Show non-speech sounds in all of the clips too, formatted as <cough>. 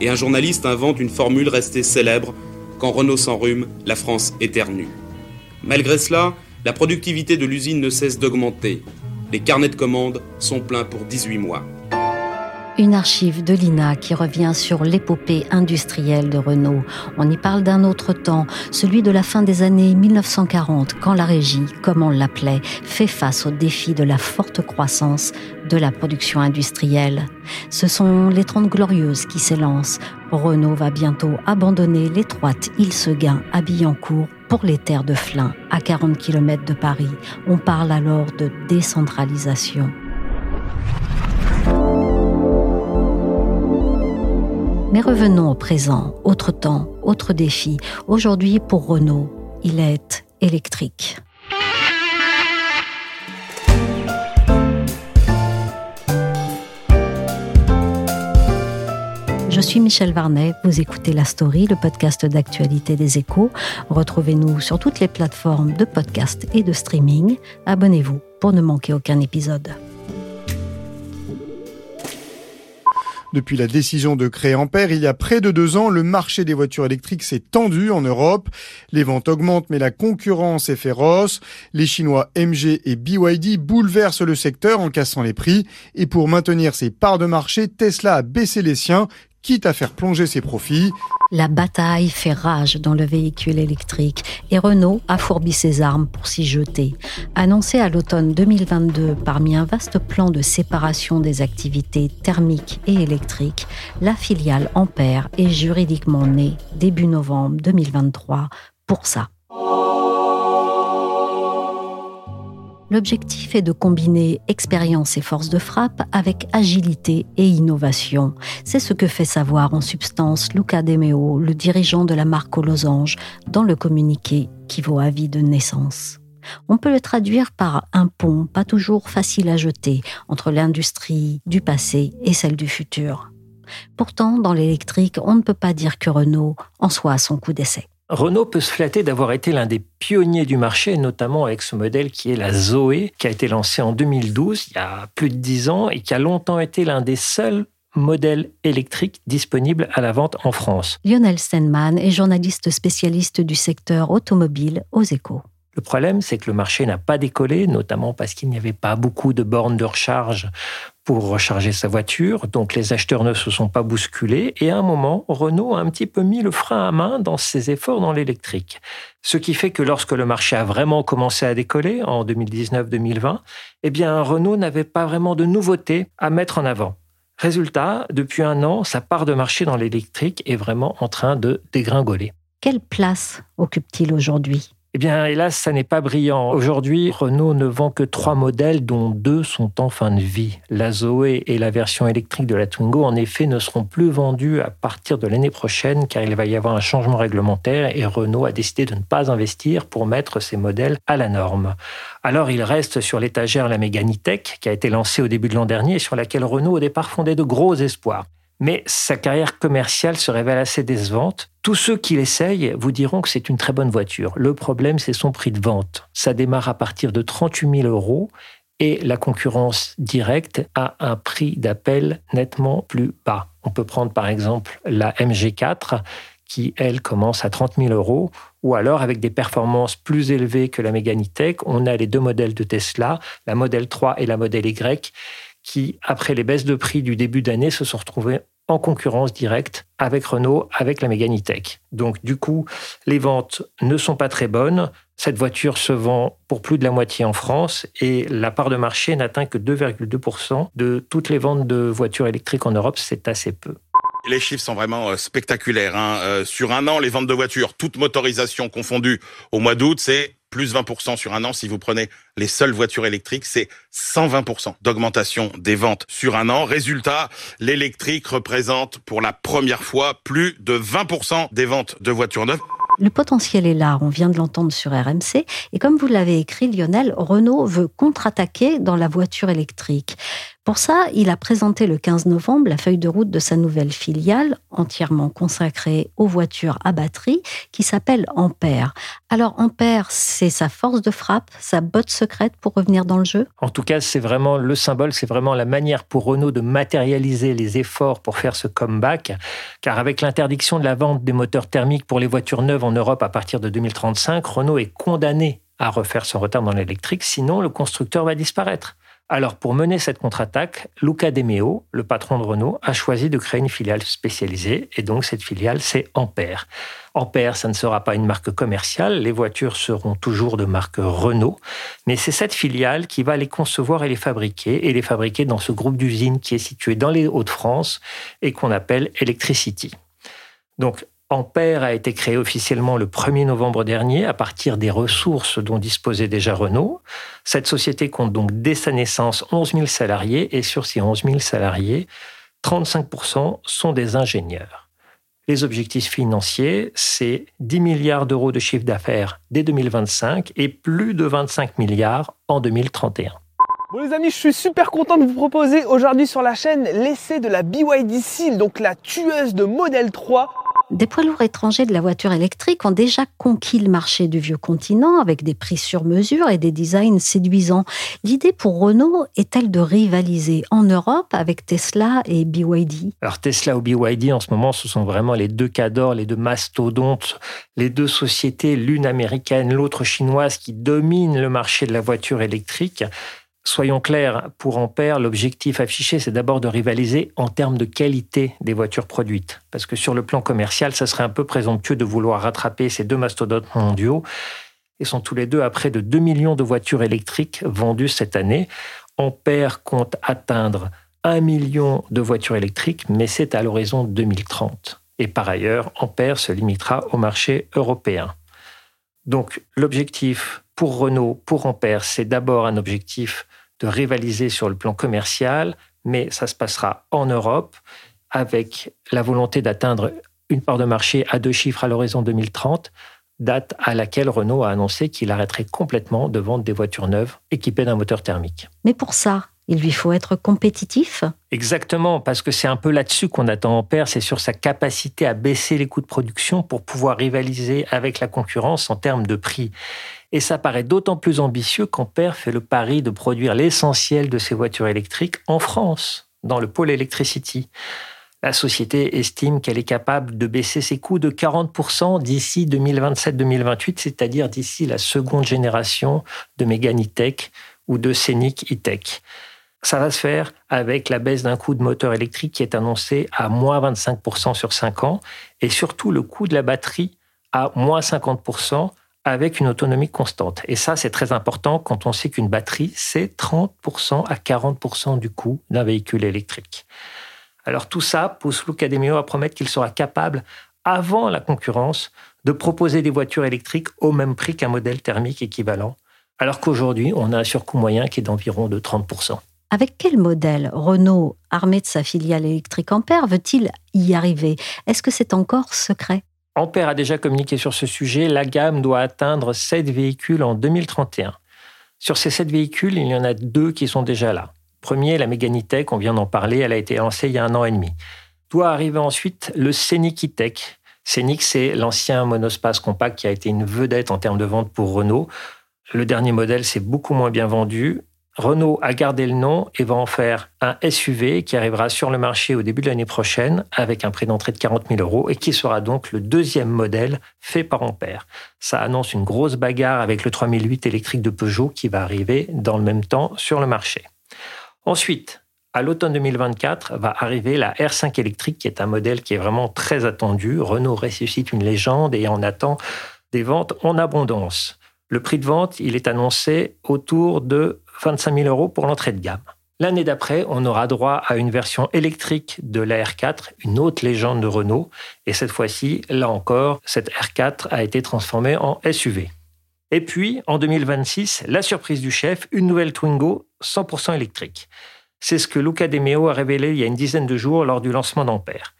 Et un journaliste invente une formule restée célèbre quand Renault s'enrhume, la France éternue. Malgré cela, la productivité de l'usine ne cesse d'augmenter. Les carnets de commandes sont pleins pour 18 mois. Une archive de l'INA qui revient sur l'épopée industrielle de Renault. On y parle d'un autre temps, celui de la fin des années 1940, quand la régie, comme on l'appelait, fait face au défi de la forte croissance de la production industrielle. Ce sont les Trente Glorieuses qui s'élancent. Renault va bientôt abandonner l'étroite île Seguin à Billancourt pour les terres de Flins, à 40 km de Paris. On parle alors de décentralisation. Mais revenons au présent, autre temps, autre défi. Aujourd'hui, pour Renault, il est électrique. Je suis Michel Varnet, vous écoutez La Story, le podcast d'actualité des échos. Retrouvez-nous sur toutes les plateformes de podcast et de streaming. Abonnez-vous pour ne manquer aucun épisode. Depuis la décision de créer Ampère, il y a près de deux ans, le marché des voitures électriques s'est tendu en Europe. Les ventes augmentent, mais la concurrence est féroce. Les Chinois MG et BYD bouleversent le secteur en cassant les prix. Et pour maintenir ses parts de marché, Tesla a baissé les siens quitte à faire plonger ses profits. La bataille fait rage dans le véhicule électrique et Renault a fourbi ses armes pour s'y jeter. Annoncé à l'automne 2022 parmi un vaste plan de séparation des activités thermiques et électriques, la filiale Ampère est juridiquement née début novembre 2023 pour ça. L'objectif est de combiner expérience et force de frappe avec agilité et innovation. C'est ce que fait savoir en substance Luca Demeo, le dirigeant de la marque aux losanges, dans le communiqué qui vaut avis de naissance. On peut le traduire par un pont pas toujours facile à jeter entre l'industrie du passé et celle du futur. Pourtant, dans l'électrique, on ne peut pas dire que Renault en soit son coup d'essai. Renault peut se flatter d'avoir été l'un des pionniers du marché, notamment avec ce modèle qui est la Zoé, qui a été lancé en 2012, il y a plus de dix ans, et qui a longtemps été l'un des seuls modèles électriques disponibles à la vente en France. Lionel Steinman est journaliste spécialiste du secteur automobile aux échos. Le problème, c'est que le marché n'a pas décollé, notamment parce qu'il n'y avait pas beaucoup de bornes de recharge pour recharger sa voiture, donc les acheteurs ne se sont pas bousculés, et à un moment, Renault a un petit peu mis le frein à main dans ses efforts dans l'électrique. Ce qui fait que lorsque le marché a vraiment commencé à décoller, en 2019-2020, eh bien, Renault n'avait pas vraiment de nouveautés à mettre en avant. Résultat, depuis un an, sa part de marché dans l'électrique est vraiment en train de dégringoler. Quelle place occupe-t-il aujourd'hui? Eh bien, hélas, ça n'est pas brillant. Aujourd'hui, Renault ne vend que trois modèles, dont deux sont en fin de vie. La Zoé et la version électrique de la Twingo, en effet, ne seront plus vendus à partir de l'année prochaine, car il va y avoir un changement réglementaire et Renault a décidé de ne pas investir pour mettre ces modèles à la norme. Alors, il reste sur l'étagère la Mégane E-Tech, qui a été lancée au début de l'an dernier et sur laquelle Renault au départ fondait de gros espoirs. mais sa carrière commerciale se révèle assez décevante. Tous ceux qui l'essayent vous diront que c'est une très bonne voiture. Le problème, c'est son prix de vente. Ça démarre à partir de 38 000 euros et la concurrence directe a un prix d'appel nettement plus bas. On peut prendre par exemple la MG4 qui, elle, commence à 30 000 euros, ou alors avec des performances plus élevées que la E-Tech, on a les deux modèles de Tesla, la modèle 3 et la modèle Y, qui, après les baisses de prix du début d'année, se sont retrouvés en concurrence directe avec Renault, avec la E-Tech. Donc du coup, les ventes ne sont pas très bonnes. Cette voiture se vend pour plus de la moitié en France et la part de marché n'atteint que 2,2% de toutes les ventes de voitures électriques en Europe. C'est assez peu. Les chiffres sont vraiment euh, spectaculaires. Hein. Euh, sur un an, les ventes de voitures, toutes motorisations confondues, au mois d'août, c'est plus 20% sur un an. Si vous prenez les seules voitures électriques, c'est 120% d'augmentation des ventes sur un an. Résultat, l'électrique représente pour la première fois plus de 20% des ventes de voitures neuves. Le potentiel est là, on vient de l'entendre sur RMC. Et comme vous l'avez écrit, Lionel, Renault veut contre-attaquer dans la voiture électrique. Pour ça, il a présenté le 15 novembre la feuille de route de sa nouvelle filiale, entièrement consacrée aux voitures à batterie, qui s'appelle Ampère. Alors Ampère, c'est sa force de frappe, sa botte secrète pour revenir dans le jeu? En tout cas, c'est vraiment le symbole, c'est vraiment la manière pour Renault de matérialiser les efforts pour faire ce comeback, car avec l'interdiction de la vente des moteurs thermiques pour les voitures neuves en Europe à partir de 2035, Renault est condamné à refaire son retard dans l'électrique, sinon le constructeur va disparaître. Alors, pour mener cette contre-attaque, Luca De Meo, le patron de Renault, a choisi de créer une filiale spécialisée, et donc cette filiale, c'est Ampère. Ampère, ça ne sera pas une marque commerciale, les voitures seront toujours de marque Renault, mais c'est cette filiale qui va les concevoir et les fabriquer, et les fabriquer dans ce groupe d'usines qui est situé dans les Hauts-de-France et qu'on appelle Electricity. Donc, Ampère a été créé officiellement le 1er novembre dernier à partir des ressources dont disposait déjà Renault. Cette société compte donc dès sa naissance 11 000 salariés et sur ces 11 000 salariés, 35% sont des ingénieurs. Les objectifs financiers, c'est 10 milliards d'euros de chiffre d'affaires dès 2025 et plus de 25 milliards en 2031. Bon les amis, je suis super content de vous proposer aujourd'hui sur la chaîne l'essai de la BYD Seal, donc la tueuse de modèle 3 des poids lourds étrangers de la voiture électrique ont déjà conquis le marché du vieux continent avec des prix sur mesure et des designs séduisants. L'idée pour Renault est-elle de rivaliser en Europe avec Tesla et BYD Alors Tesla ou BYD en ce moment, ce sont vraiment les deux cadors, les deux mastodontes, les deux sociétés, l'une américaine, l'autre chinoise, qui dominent le marché de la voiture électrique. Soyons clairs, pour Ampère, l'objectif affiché, c'est d'abord de rivaliser en termes de qualité des voitures produites. Parce que sur le plan commercial, ça serait un peu présomptueux de vouloir rattraper ces deux mastodontes mondiaux. Ils sont tous les deux à près de 2 millions de voitures électriques vendues cette année. Ampère compte atteindre 1 million de voitures électriques, mais c'est à l'horizon 2030. Et par ailleurs, Ampère se limitera au marché européen. Donc l'objectif pour Renault, pour Ampère, c'est d'abord un objectif de rivaliser sur le plan commercial, mais ça se passera en Europe avec la volonté d'atteindre une part de marché à deux chiffres à l'horizon 2030, date à laquelle Renault a annoncé qu'il arrêterait complètement de vendre des voitures neuves équipées d'un moteur thermique. Mais pour ça, il lui faut être compétitif Exactement, parce que c'est un peu là-dessus qu'on attend Ampère, c'est sur sa capacité à baisser les coûts de production pour pouvoir rivaliser avec la concurrence en termes de prix. Et ça paraît d'autant plus ambitieux qu'Ampère fait le pari de produire l'essentiel de ses voitures électriques en France, dans le pôle Electricity. La société estime qu'elle est capable de baisser ses coûts de 40% d'ici 2027-2028, c'est-à-dire d'ici la seconde génération de E-Tech ou de Scenic E-Tech. Ça va se faire avec la baisse d'un coût de moteur électrique qui est annoncé à moins 25% sur 5 ans et surtout le coût de la batterie à moins 50% avec une autonomie constante. Et ça, c'est très important quand on sait qu'une batterie, c'est 30% à 40% du coût d'un véhicule électrique. Alors tout ça pousse Luca De Meo à promettre qu'il sera capable, avant la concurrence, de proposer des voitures électriques au même prix qu'un modèle thermique équivalent, alors qu'aujourd'hui, on a un surcoût moyen qui est d'environ de 30%. Avec quel modèle Renault, armé de sa filiale électrique Ampère, veut-il y arriver? Est-ce que c'est encore secret? Ampère a déjà communiqué sur ce sujet. La gamme doit atteindre 7 véhicules en 2031. Sur ces 7 véhicules, il y en a deux qui sont déjà là. Premier, la Megane E-Tech, on vient d'en parler, elle a été lancée il y a un an et demi. Doit arriver ensuite le Scénic E-Tech. C'est l'ancien monospace compact qui a été une vedette en termes de vente pour Renault. Le dernier modèle s'est beaucoup moins bien vendu. Renault a gardé le nom et va en faire un SUV qui arrivera sur le marché au début de l'année prochaine avec un prix d'entrée de 40 000 euros et qui sera donc le deuxième modèle fait par Ampère. Ça annonce une grosse bagarre avec le 3008 électrique de Peugeot qui va arriver dans le même temps sur le marché. Ensuite, à l'automne 2024 va arriver la R5 électrique qui est un modèle qui est vraiment très attendu. Renault ressuscite une légende et en attend des ventes en abondance. Le prix de vente, il est annoncé autour de 25 000 euros pour l'entrée de gamme. L'année d'après, on aura droit à une version électrique de la R4, une autre légende de Renault. Et cette fois-ci, là encore, cette R4 a été transformée en SUV. Et puis, en 2026, la surprise du chef, une nouvelle Twingo 100% électrique. C'est ce que Luca De Meo a révélé il y a une dizaine de jours lors du lancement d'Ampère.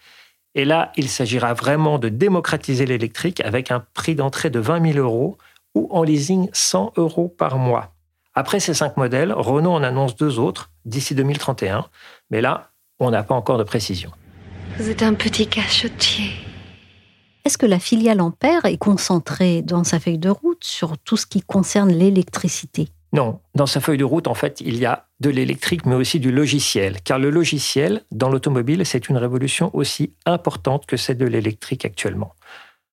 Et là, il s'agira vraiment de démocratiser l'électrique avec un prix d'entrée de 20 000 euros ou en leasing 100 euros par mois. Après ces cinq modèles, Renault en annonce deux autres d'ici 2031, mais là, on n'a pas encore de précision. Vous êtes un petit cachotier. Est-ce que la filiale Ampère est concentrée dans sa feuille de route sur tout ce qui concerne l'électricité? Non, dans sa feuille de route, en fait, il y a de l'électrique, mais aussi du logiciel. Car le logiciel, dans l'automobile, c'est une révolution aussi importante que celle de l'électrique actuellement.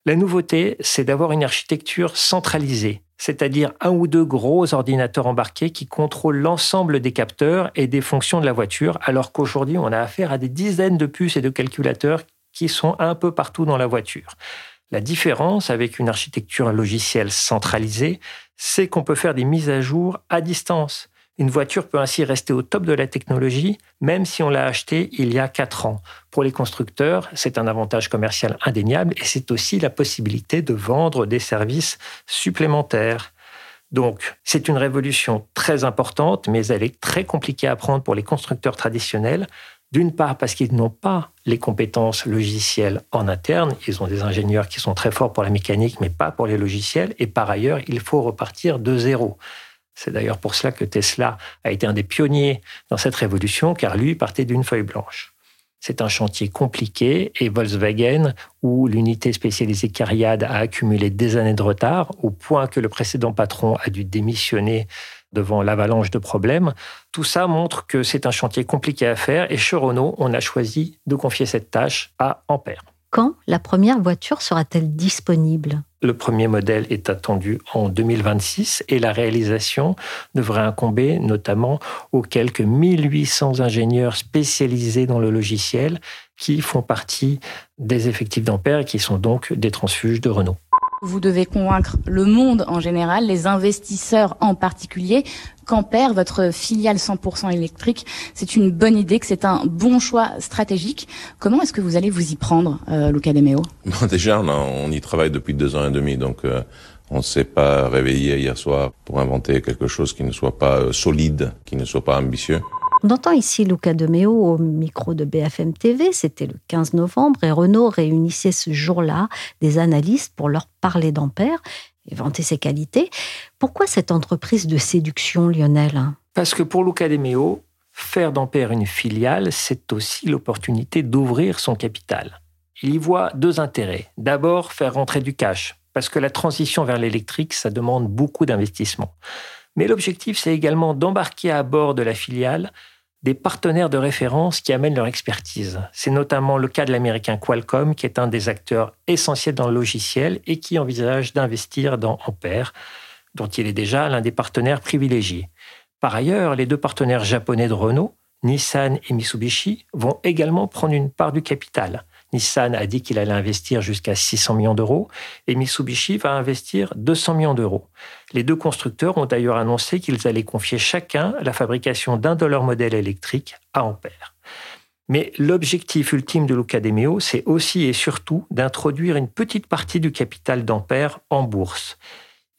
La nouveauté, c'est d'avoir une architecture centralisée, c'est-à-dire un ou deux gros ordinateurs embarqués qui contrôlent l'ensemble des capteurs et des fonctions de la voiture, alors qu'aujourd'hui, on a affaire à des dizaines de puces et de calculateurs qui sont un peu partout dans la voiture. La différence avec une architecture logicielle centralisée, c'est qu'on peut faire des mises à jour à distance. Une voiture peut ainsi rester au top de la technologie, même si on l'a achetée il y a quatre ans. Pour les constructeurs, c'est un avantage commercial indéniable et c'est aussi la possibilité de vendre des services supplémentaires. Donc, c'est une révolution très importante, mais elle est très compliquée à prendre pour les constructeurs traditionnels. D'une part parce qu'ils n'ont pas les compétences logicielles en interne, ils ont des ingénieurs qui sont très forts pour la mécanique, mais pas pour les logiciels, et par ailleurs, il faut repartir de zéro. C'est d'ailleurs pour cela que Tesla a été un des pionniers dans cette révolution, car lui partait d'une feuille blanche. C'est un chantier compliqué et Volkswagen, où l'unité spécialisée Cariad a accumulé des années de retard, au point que le précédent patron a dû démissionner devant l'avalanche de problèmes. Tout ça montre que c'est un chantier compliqué à faire et chez Renault, on a choisi de confier cette tâche à Ampère. Quand la première voiture sera-t-elle disponible? Le premier modèle est attendu en 2026 et la réalisation devrait incomber notamment aux quelques 1800 ingénieurs spécialisés dans le logiciel qui font partie des effectifs d'Ampère et qui sont donc des transfuges de Renault. Vous devez convaincre le monde en général, les investisseurs en particulier, qu'Ampère, votre filiale 100% électrique, c'est une bonne idée, que c'est un bon choix stratégique. Comment est-ce que vous allez vous y prendre, euh, Luca De <laughs> Déjà, on, y travaille depuis deux ans et demi, donc euh, on ne s'est pas réveillé hier soir pour inventer quelque chose qui ne soit pas euh, solide, qui ne soit pas ambitieux. On entend ici Luca De Meo au micro de BFM TV, c'était le 15 novembre, et Renault réunissait ce jour-là des analystes pour leur parler d'Ampère et vanter ses qualités. Pourquoi cette entreprise de séduction, Lionel? Parce que pour Luca De Meo, faire d'Ampère une filiale, c'est aussi l'opportunité d'ouvrir son capital. Il y voit deux intérêts. D'abord, faire rentrer du cash, parce que la transition vers l'électrique, ça demande beaucoup d'investissement. Mais l'objectif, c'est également d'embarquer à bord de la filiale des partenaires de référence qui amènent leur expertise. C'est notamment le cas de l'américain Qualcomm, qui est un des acteurs essentiels dans le logiciel et qui envisage d'investir dans Ampère, dont il est déjà l'un des partenaires privilégiés. Par ailleurs, les deux partenaires japonais de Renault, Nissan et Mitsubishi, vont également prendre une part du capital. Nissan a dit qu'il allait investir jusqu'à 600 millions d'euros et Mitsubishi va investir 200 millions d'euros. Les deux constructeurs ont d'ailleurs annoncé qu'ils allaient confier chacun la fabrication d'un de leurs modèles électriques à Ampère. Mais l'objectif ultime de l'Ocademio, c'est aussi et surtout d'introduire une petite partie du capital d'Ampère en bourse.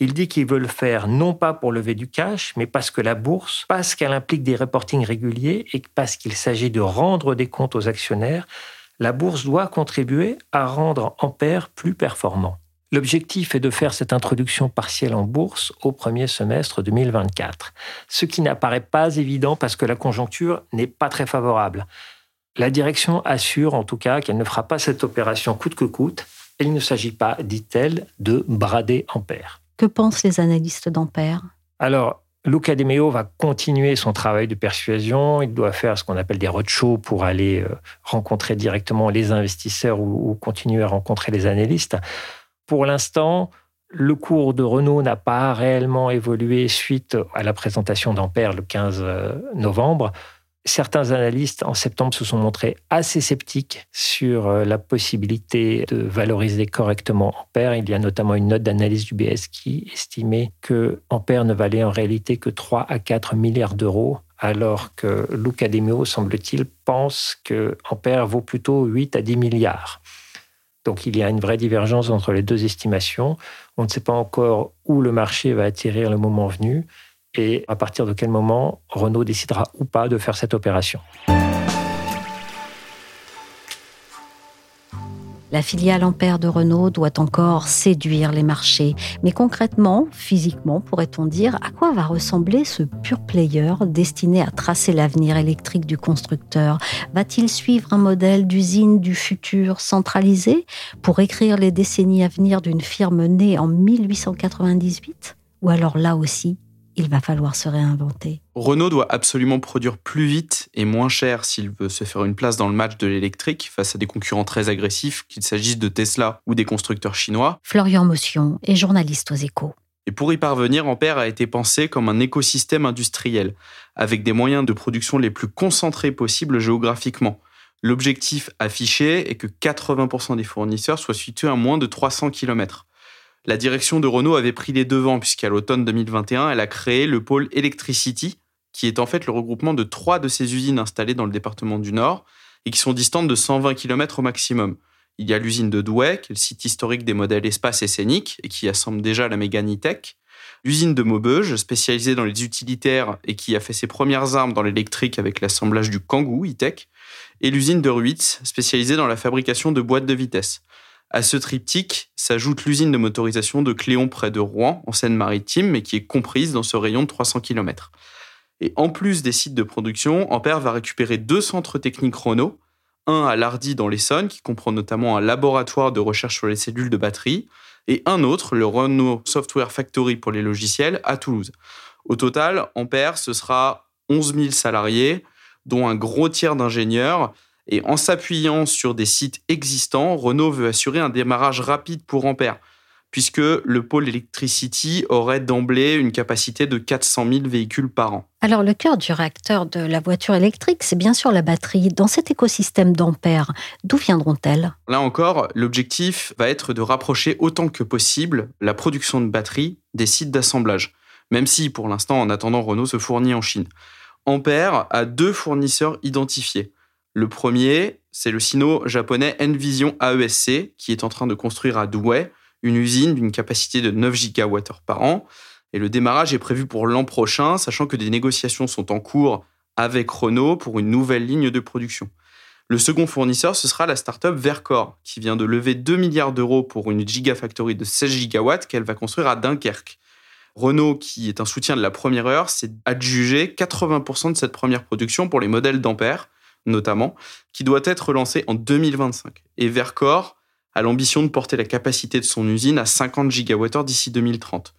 Il dit qu'il veut le faire non pas pour lever du cash, mais parce que la bourse, parce qu'elle implique des reportings réguliers et parce qu'il s'agit de rendre des comptes aux actionnaires, la bourse doit contribuer à rendre Ampère plus performant. L'objectif est de faire cette introduction partielle en bourse au premier semestre 2024, ce qui n'apparaît pas évident parce que la conjoncture n'est pas très favorable. La direction assure en tout cas qu'elle ne fera pas cette opération coûte que coûte. Il ne s'agit pas, dit-elle, de brader Ampère. Que pensent les analystes d'Ampère? Alors, Luca De Meo va continuer son travail de persuasion. Il doit faire ce qu'on appelle des roadshows pour aller euh, rencontrer directement les investisseurs ou, continuer à rencontrer les analystes. Pour l'instant, le cours de Renault n'a pas réellement évolué suite à la présentation d'Ampère le 15 euh, novembre. Certains analystes en septembre se sont montrés assez sceptiques sur euh, la possibilité de valoriser correctement Ampère. Il y a notamment une note d'analyse du BS qui estimait que Ampère ne valait en réalité que 3 à 4 milliards d'euros, alors que Luca semble-t-il, pense que Ampère vaut plutôt 8 à 10 milliards. Donc il y a une vraie divergence entre les deux estimations. On ne sait pas encore où le marché va atterrir le moment venu et à partir de quel moment Renault décidera ou pas de faire cette opération. La filiale Ampère de Renault doit encore séduire les marchés. Mais concrètement, physiquement, pourrait-on dire, à quoi va ressembler ce pur player destiné à tracer l'avenir électrique du constructeur Va-t-il suivre un modèle d'usine du futur centralisé pour écrire les décennies à venir d'une firme née en 1898 Ou alors là aussi, il va falloir se réinventer. Renault doit absolument produire plus vite et moins cher s'il veut se faire une place dans le match de l'électrique face à des concurrents très agressifs, qu'il s'agisse de Tesla ou des constructeurs chinois. Florian Motion est journaliste aux échos. Et pour y parvenir, Ampère a été pensé comme un écosystème industriel, avec des moyens de production les plus concentrés possibles géographiquement. L'objectif affiché est que 80% des fournisseurs soient situés à moins de 300 km la direction de Renault avait pris les devants puisqu'à l'automne 2021, elle a créé le pôle Electricity, qui est en fait le regroupement de trois de ces usines installées dans le département du Nord et qui sont distantes de 120 km au maximum. Il y a l'usine de Douai, qui est le site historique des modèles espace et scénique et qui assemble déjà la Mégane tech L'usine de Maubeuge, spécialisée dans les utilitaires et qui a fait ses premières armes dans l'électrique avec l'assemblage du Kangoo e-tech. Et l'usine de Ruitz, spécialisée dans la fabrication de boîtes de vitesse. À ce triptyque s'ajoute l'usine de motorisation de Cléon près de Rouen, en Seine-Maritime, mais qui est comprise dans ce rayon de 300 km. Et en plus des sites de production, Ampère va récupérer deux centres techniques Renault, un à Lardy dans l'Essonne, qui comprend notamment un laboratoire de recherche sur les cellules de batterie, et un autre, le Renault Software Factory pour les logiciels, à Toulouse. Au total, Ampère, ce sera 11 000 salariés, dont un gros tiers d'ingénieurs, et en s'appuyant sur des sites existants, Renault veut assurer un démarrage rapide pour Ampère, puisque le pôle Electricity aurait d'emblée une capacité de 400 000 véhicules par an. Alors le cœur du réacteur de la voiture électrique, c'est bien sûr la batterie. Dans cet écosystème d'Ampère, d'où viendront-elles? Là encore, l'objectif va être de rapprocher autant que possible la production de batteries des sites d'assemblage, même si pour l'instant, en attendant, Renault se fournit en Chine. Ampère a deux fournisseurs identifiés. Le premier, c'est le sino-japonais Envision AESC, qui est en train de construire à Douai une usine d'une capacité de 9 gigawattheures par an. Et le démarrage est prévu pour l'an prochain, sachant que des négociations sont en cours avec Renault pour une nouvelle ligne de production. Le second fournisseur, ce sera la start-up Vercor, qui vient de lever 2 milliards d'euros pour une gigafactory de 16 gigawatts qu'elle va construire à Dunkerque. Renault, qui est un soutien de la première heure, s'est adjugé 80% de cette première production pour les modèles d'Ampère, notamment, qui doit être lancé en 2025. Et Vercor a l'ambition de porter la capacité de son usine à 50 gigawattheures d'ici 2030.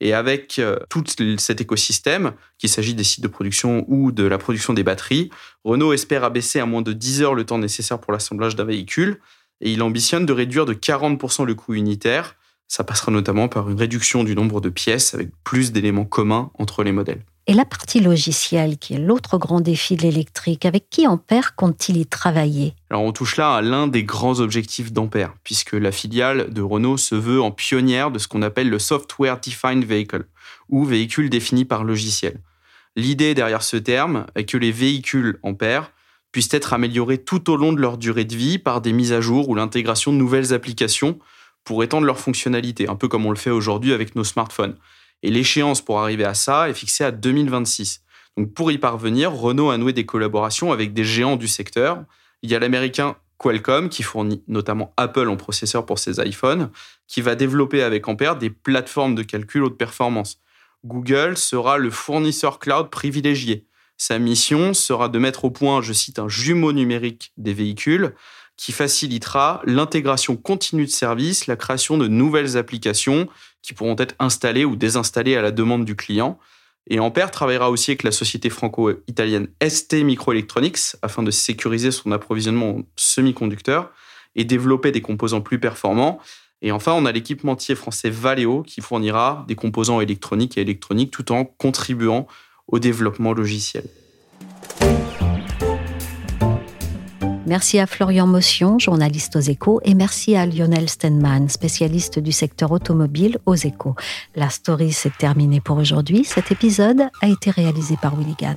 Et avec euh, tout cet écosystème, qu'il s'agit des sites de production ou de la production des batteries, Renault espère abaisser à moins de 10 heures le temps nécessaire pour l'assemblage d'un véhicule et il ambitionne de réduire de 40% le coût unitaire. Ça passera notamment par une réduction du nombre de pièces avec plus d'éléments communs entre les modèles. Et la partie logicielle, qui est l'autre grand défi de l'électrique, avec qui Ampère compte-t-il y travailler? Alors on touche là à l'un des grands objectifs d'Ampère, puisque la filiale de Renault se veut en pionnière de ce qu'on appelle le Software Defined Vehicle, ou véhicule défini par logiciel. L'idée derrière ce terme est que les véhicules Ampère puissent être améliorés tout au long de leur durée de vie par des mises à jour ou l'intégration de nouvelles applications pour étendre leur fonctionnalité, un peu comme on le fait aujourd'hui avec nos smartphones. Et l'échéance pour arriver à ça est fixée à 2026. Donc pour y parvenir, Renault a noué des collaborations avec des géants du secteur. Il y a l'américain Qualcomm qui fournit notamment Apple en processeur pour ses iPhones, qui va développer avec Ampère des plateformes de calcul haute performance. Google sera le fournisseur cloud privilégié. Sa mission sera de mettre au point, je cite, un jumeau numérique des véhicules qui facilitera l'intégration continue de services, la création de nouvelles applications qui pourront être installées ou désinstallées à la demande du client. Et Ampère travaillera aussi avec la société franco-italienne ST Microelectronics afin de sécuriser son approvisionnement en semi-conducteurs et développer des composants plus performants. Et enfin, on a l'équipementier français Valeo qui fournira des composants électroniques et électroniques tout en contribuant au développement logiciel. Merci à Florian Motion, journaliste aux échos, et merci à Lionel Stenman, spécialiste du secteur automobile aux échos. La story s'est terminée pour aujourd'hui. Cet épisode a été réalisé par Willigan.